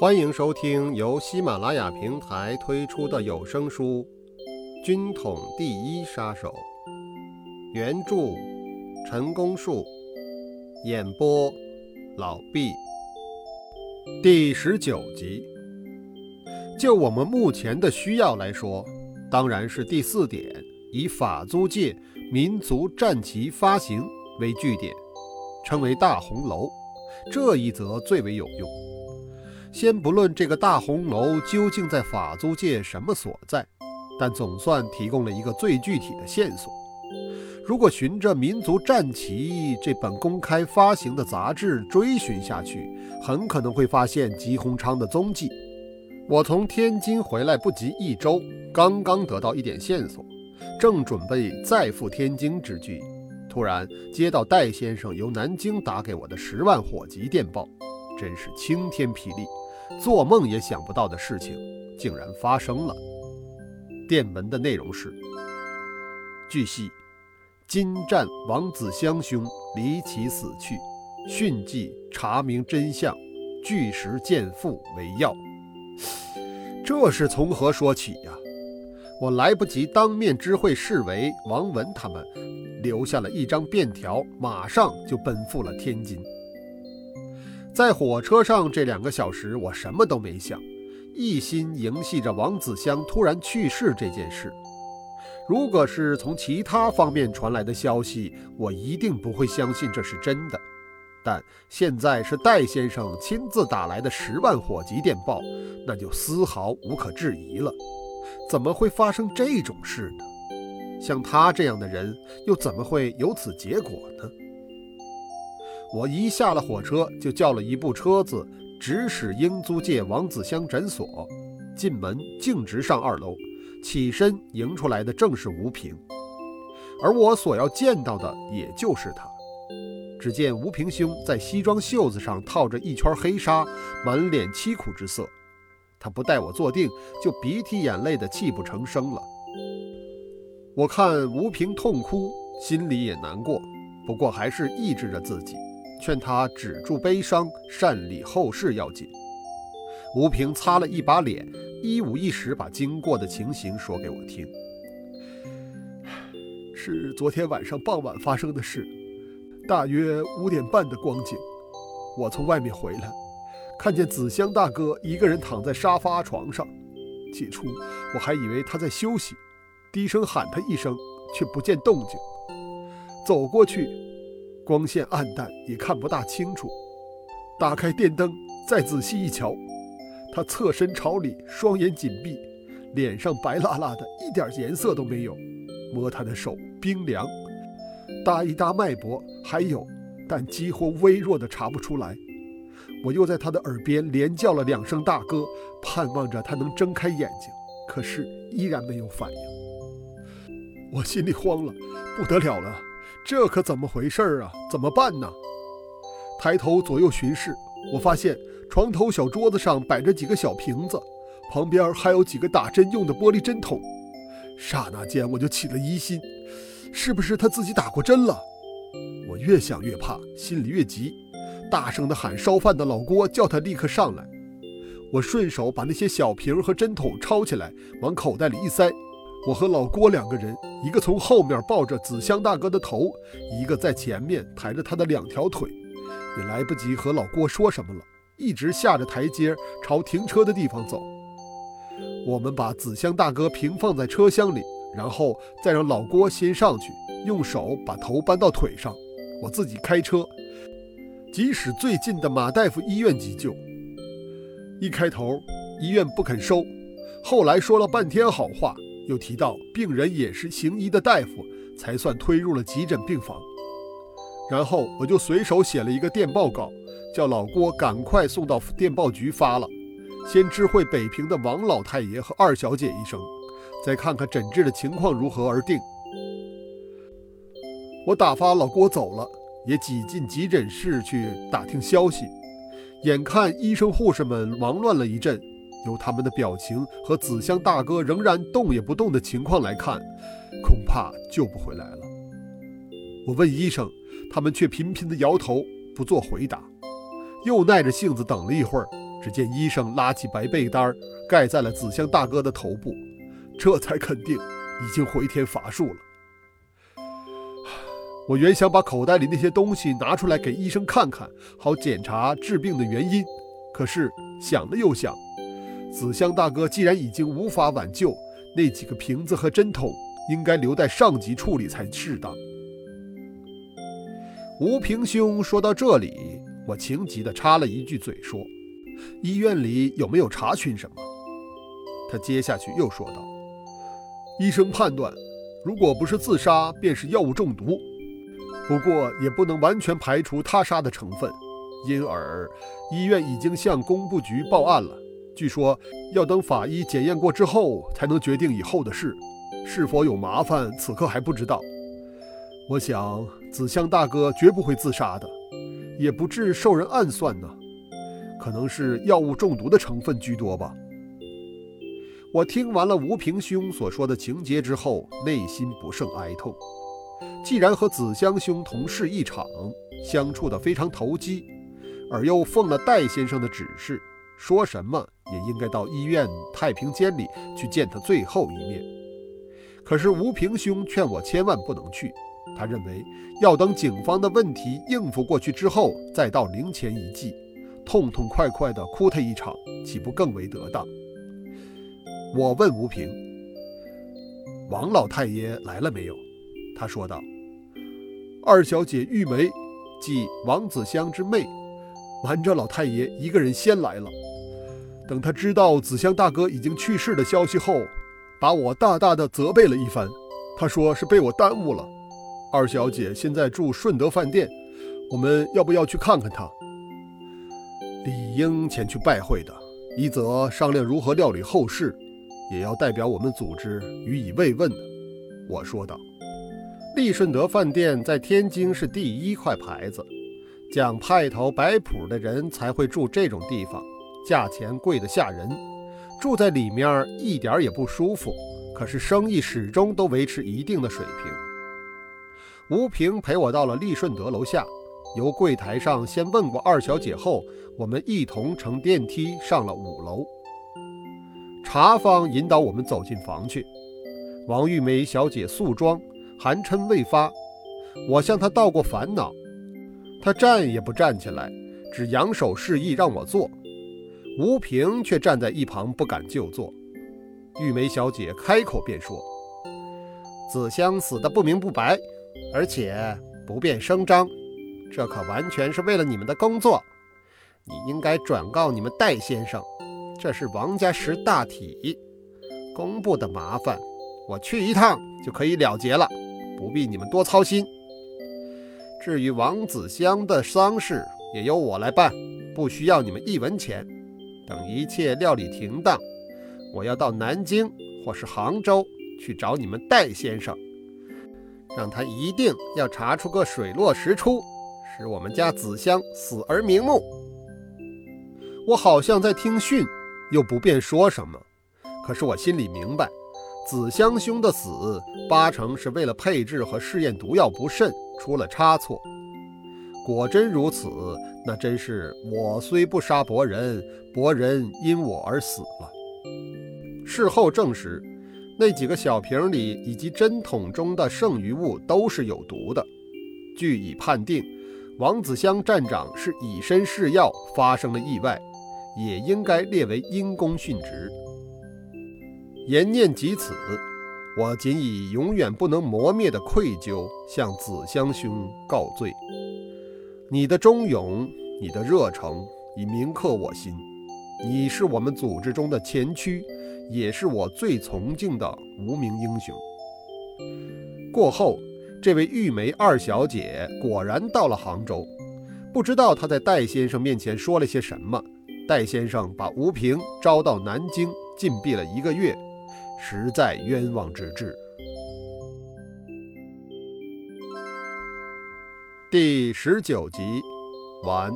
欢迎收听由喜马拉雅平台推出的有声书《军统第一杀手》，原著陈功树，演播老毕，第十九集。就我们目前的需要来说，当然是第四点，以法租界民族战旗发行为据点，称为大红楼，这一则最为有用。先不论这个大红楼究竟在法租界什么所在，但总算提供了一个最具体的线索。如果循着《民族战旗》这本公开发行的杂志追寻下去，很可能会发现吉鸿昌的踪迹。我从天津回来不及一周，刚刚得到一点线索，正准备再赴天津之际，突然接到戴先生由南京打给我的十万火急电报，真是晴天霹雳。做梦也想不到的事情，竟然发生了。电文的内容是：据悉，金战王子香兄离奇死去，迅即查明真相，据实见父为要。这是从何说起呀？我来不及当面知会侍卫王文他们，留下了一张便条，马上就奔赴了天津。在火车上这两个小时，我什么都没想，一心迎系着王子香突然去世这件事。如果是从其他方面传来的消息，我一定不会相信这是真的。但现在是戴先生亲自打来的十万火急电报，那就丝毫无可置疑了。怎么会发生这种事呢？像他这样的人，又怎么会有此结果呢？我一下了火车，就叫了一部车子，直驶英租界王子香诊所。进门径直上二楼，起身迎出来的正是吴平，而我所要见到的也就是他。只见吴平兄在西装袖子上套着一圈黑纱，满脸凄苦之色。他不待我坐定，就鼻涕眼泪的泣不成声了。我看吴平痛哭，心里也难过，不过还是抑制着自己。劝他止住悲伤，善理后事要紧。吴平擦了一把脸，一五一十把经过的情形说给我听。是昨天晚上傍晚发生的事，大约五点半的光景。我从外面回来，看见子香大哥一个人躺在沙发床上。起初我还以为他在休息，低声喊他一声，却不见动静。走过去。光线暗淡，也看不大清楚。打开电灯，再仔细一瞧，他侧身朝里，双眼紧闭，脸上白辣辣的，一点颜色都没有。摸他的手冰凉，搭一搭脉搏还有，但几乎微弱的查不出来。我又在他的耳边连叫了两声“大哥”，盼望着他能睁开眼睛，可是依然没有反应。我心里慌了，不得了了。这可怎么回事啊？怎么办呢？抬头左右巡视，我发现床头小桌子上摆着几个小瓶子，旁边还有几个打针用的玻璃针筒。刹那间，我就起了疑心，是不是他自己打过针了？我越想越怕，心里越急，大声地喊烧饭的老郭，叫他立刻上来。我顺手把那些小瓶和针筒抄起来，往口袋里一塞。我和老郭两个人，一个从后面抱着子香大哥的头，一个在前面抬着他的两条腿，也来不及和老郭说什么了，一直下着台阶朝停车的地方走。我们把子香大哥平放在车厢里，然后再让老郭先上去，用手把头搬到腿上，我自己开车，即使最近的马大夫医院急救。一开头，医院不肯收，后来说了半天好话。又提到病人也是行医的大夫，才算推入了急诊病房。然后我就随手写了一个电报稿，叫老郭赶快送到电报局发了，先知会北平的王老太爷和二小姐一声，再看看诊治的情况如何而定。我打发老郭走了，也挤进急诊室去打听消息。眼看医生护士们忙乱了一阵。由他们的表情和紫香大哥仍然动也不动的情况来看，恐怕救不回来了。我问医生，他们却频频地摇头，不做回答。又耐着性子等了一会儿，只见医生拉起白被单盖在了紫香大哥的头部，这才肯定已经回天乏术了。我原想把口袋里那些东西拿出来给医生看看，好检查治病的原因。可是想了又想，紫香大哥既然已经无法挽救，那几个瓶子和针筒应该留在上级处理才适当。吴平兄说到这里，我情急地插了一句嘴说：“医院里有没有查询什么？”他接下去又说道：“医生判断，如果不是自杀，便是药物中毒。”不过也不能完全排除他杀的成分，因而医院已经向工部局报案了。据说要等法医检验过之后，才能决定以后的事。是否有麻烦，此刻还不知道。我想紫香大哥绝不会自杀的，也不至受人暗算呢。可能是药物中毒的成分居多吧。我听完了吴平兄所说的情节之后，内心不胜哀痛。既然和子香兄同事一场，相处得非常投机，而又奉了戴先生的指示，说什么也应该到医院太平间里去见他最后一面。可是吴平兄劝我千万不能去，他认为要等警方的问题应付过去之后，再到灵前一祭，痛痛快快地哭他一场，岂不更为得当？我问吴平：“王老太爷来了没有？”他说道。二小姐玉梅，即王子香之妹，瞒着老太爷一个人先来了。等他知道子香大哥已经去世的消息后，把我大大的责备了一番。他说是被我耽误了。二小姐现在住顺德饭店，我们要不要去看看她？理应前去拜会的，一则商量如何料理后事，也要代表我们组织予以慰问。我说道。利顺德饭店在天津是第一块牌子，讲派头摆谱的人才会住这种地方，价钱贵得吓人，住在里面一点也不舒服。可是生意始终都维持一定的水平。吴平陪我到了利顺德楼下，由柜台上先问过二小姐后，我们一同乘电梯上了五楼。茶坊引导我们走进房去，王玉梅小姐素妆。寒嗔未发，我向她道过烦恼，她站也不站起来，只扬手示意让我坐。吴平却站在一旁不敢就坐。玉梅小姐开口便说：“子香死得不明不白，而且不便声张，这可完全是为了你们的工作。你应该转告你们戴先生，这是王家识大体，工部的麻烦，我去一趟就可以了结了。”不必你们多操心。至于王子香的丧事，也由我来办，不需要你们一文钱。等一切料理停当，我要到南京或是杭州去找你们戴先生，让他一定要查出个水落石出，使我们家子香死而瞑目。我好像在听训，又不便说什么，可是我心里明白。子香兄的死，八成是为了配制和试验毒药不慎出了差错。果真如此，那真是我虽不杀伯仁，伯仁因我而死了。事后证实，那几个小瓶里以及针筒中的剩余物都是有毒的。据已判定，王子香站长是以身试药，发生了意外，也应该列为因公殉职。言念及此，我仅以永远不能磨灭的愧疚向子香兄告罪。你的忠勇，你的热诚，已铭刻我心。你是我们组织中的前驱，也是我最崇敬的无名英雄。过后，这位玉梅二小姐果然到了杭州，不知道她在戴先生面前说了些什么。戴先生把吴平招到南京，禁闭了一个月。实在冤枉之至。第十九集完。